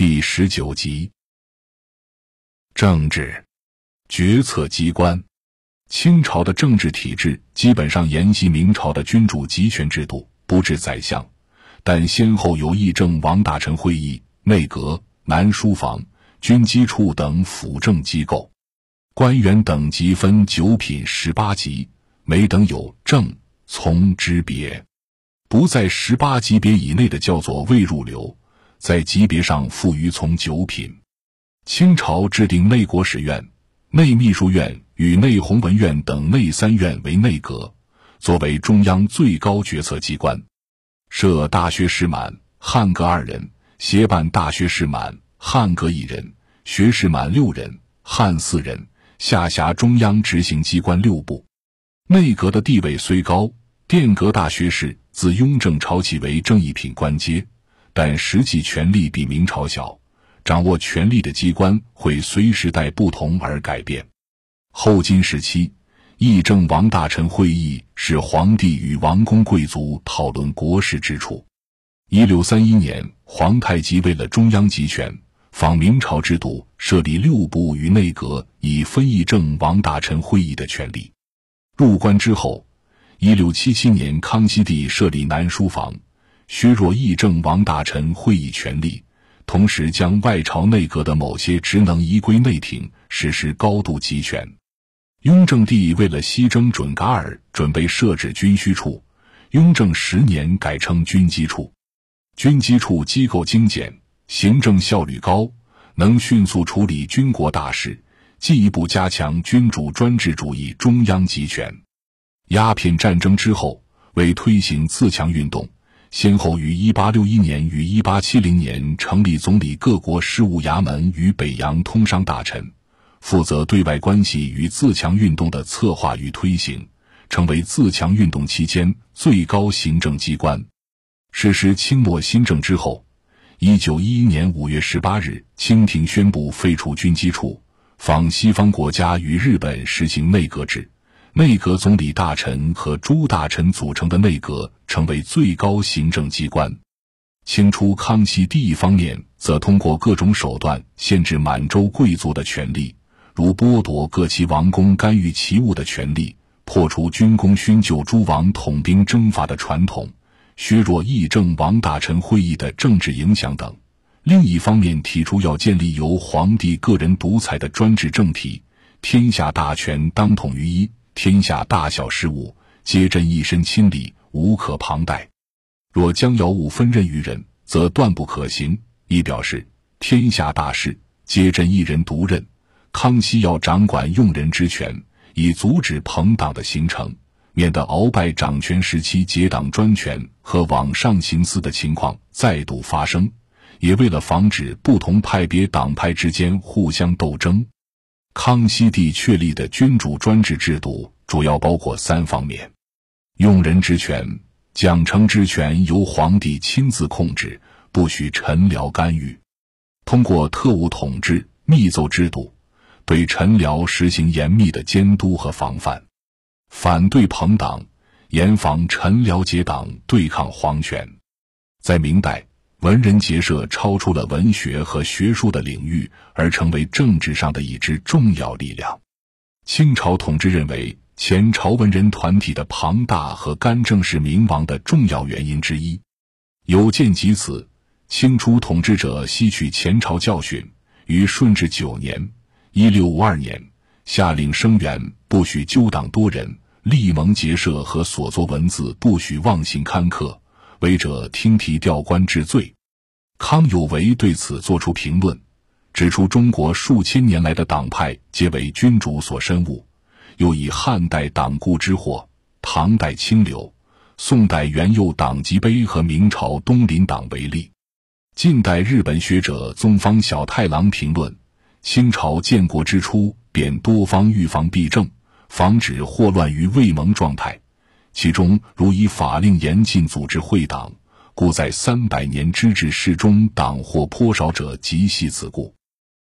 第十九集。政治决策机关，清朝的政治体制基本上沿袭明朝的君主集权制度，不置宰相，但先后有议政王大臣会议、内阁、南书房、军机处等辅政机构。官员等级分九品十八级，每等有正、从之别。不在十八级别以内的叫做未入流，在级别上附于从九品。清朝制定内国史院、内秘书院与内弘文院等内三院为内阁，作为中央最高决策机关，设大学士满、汉阁二人，协办大学士满、汉阁一人，学士满六人，汉四人。下辖中央执行机关六部，内阁的地位虽高，殿阁大学士自雍正朝起为正一品官阶，但实际权力比明朝小，掌握权力的机关会随时代不同而改变。后金时期，议政王大臣会议是皇帝与王公贵族讨论国事之处。一六三一年，皇太极为了中央集权。仿明朝制度，设立六部与内阁，以分议政王大臣会议的权利。入关之后，一六七七年，康熙帝设立南书房，削弱议政王大臣会议权力，同时将外朝内阁的某些职能移归内廷，实施高度集权。雍正帝为了西征准噶尔，准备设置军需处，雍正十年改称军机处。军机处机构精简。行政效率高，能迅速处理军国大事，进一步加强君主专制主义中央集权。鸦片战争之后，为推行自强运动，先后于1861年与1870年成立总理各国事务衙门与北洋通商大臣，负责对外关系与自强运动的策划与推行，成为自强运动期间最高行政机关。实施清末新政之后。一九一一年五月十八日，清廷宣布废除军机处，仿西方国家与日本实行内阁制，内阁总理大臣和诸大臣组成的内阁成为最高行政机关。清初康熙帝一方面则通过各种手段限制满洲贵族的权利，如剥夺各旗王公干预旗务的权利，破除军功勋就诸王统兵征伐的传统。削弱议政王大臣会议的政治影响等，另一方面提出要建立由皇帝个人独裁的专制政体，天下大权当统于一，天下大小事务皆朕一身亲理，无可旁贷。若将要务分任于人，则断不可行。亦表示天下大事皆朕一人独任，康熙要掌管用人之权，以阻止朋党的形成。免得鳌拜掌权时期结党专权和往上行私的情况再度发生，也为了防止不同派别党派之间互相斗争，康熙帝确立的君主专制制度主要包括三方面：用人之权、奖惩之权由皇帝亲自控制，不许臣僚干预；通过特务统治、密奏制度，对臣僚实行严密的监督和防范。反对朋党，严防臣僚结党对抗皇权。在明代，文人结社超出了文学和学术的领域，而成为政治上的一支重要力量。清朝统治认为，前朝文人团体的庞大和干政是明亡的重要原因之一。有见及此，清初统治者吸取前朝教训，于顺治九年（一六五二年）下令声援，不许纠党多人。立盟结社和所作文字不许妄行刊刻，违者听提调官治罪。康有为对此作出评论，指出中国数千年来的党派皆为君主所深恶，又以汉代党锢之祸、唐代清流、宋代元佑党籍碑和明朝东林党为例。近代日本学者宗方小太郎评论：清朝建国之初便多方预防弊政。防止祸乱于未萌状态，其中如以法令严禁组织会党，故在三百年之治事中党或颇少者，即系此故。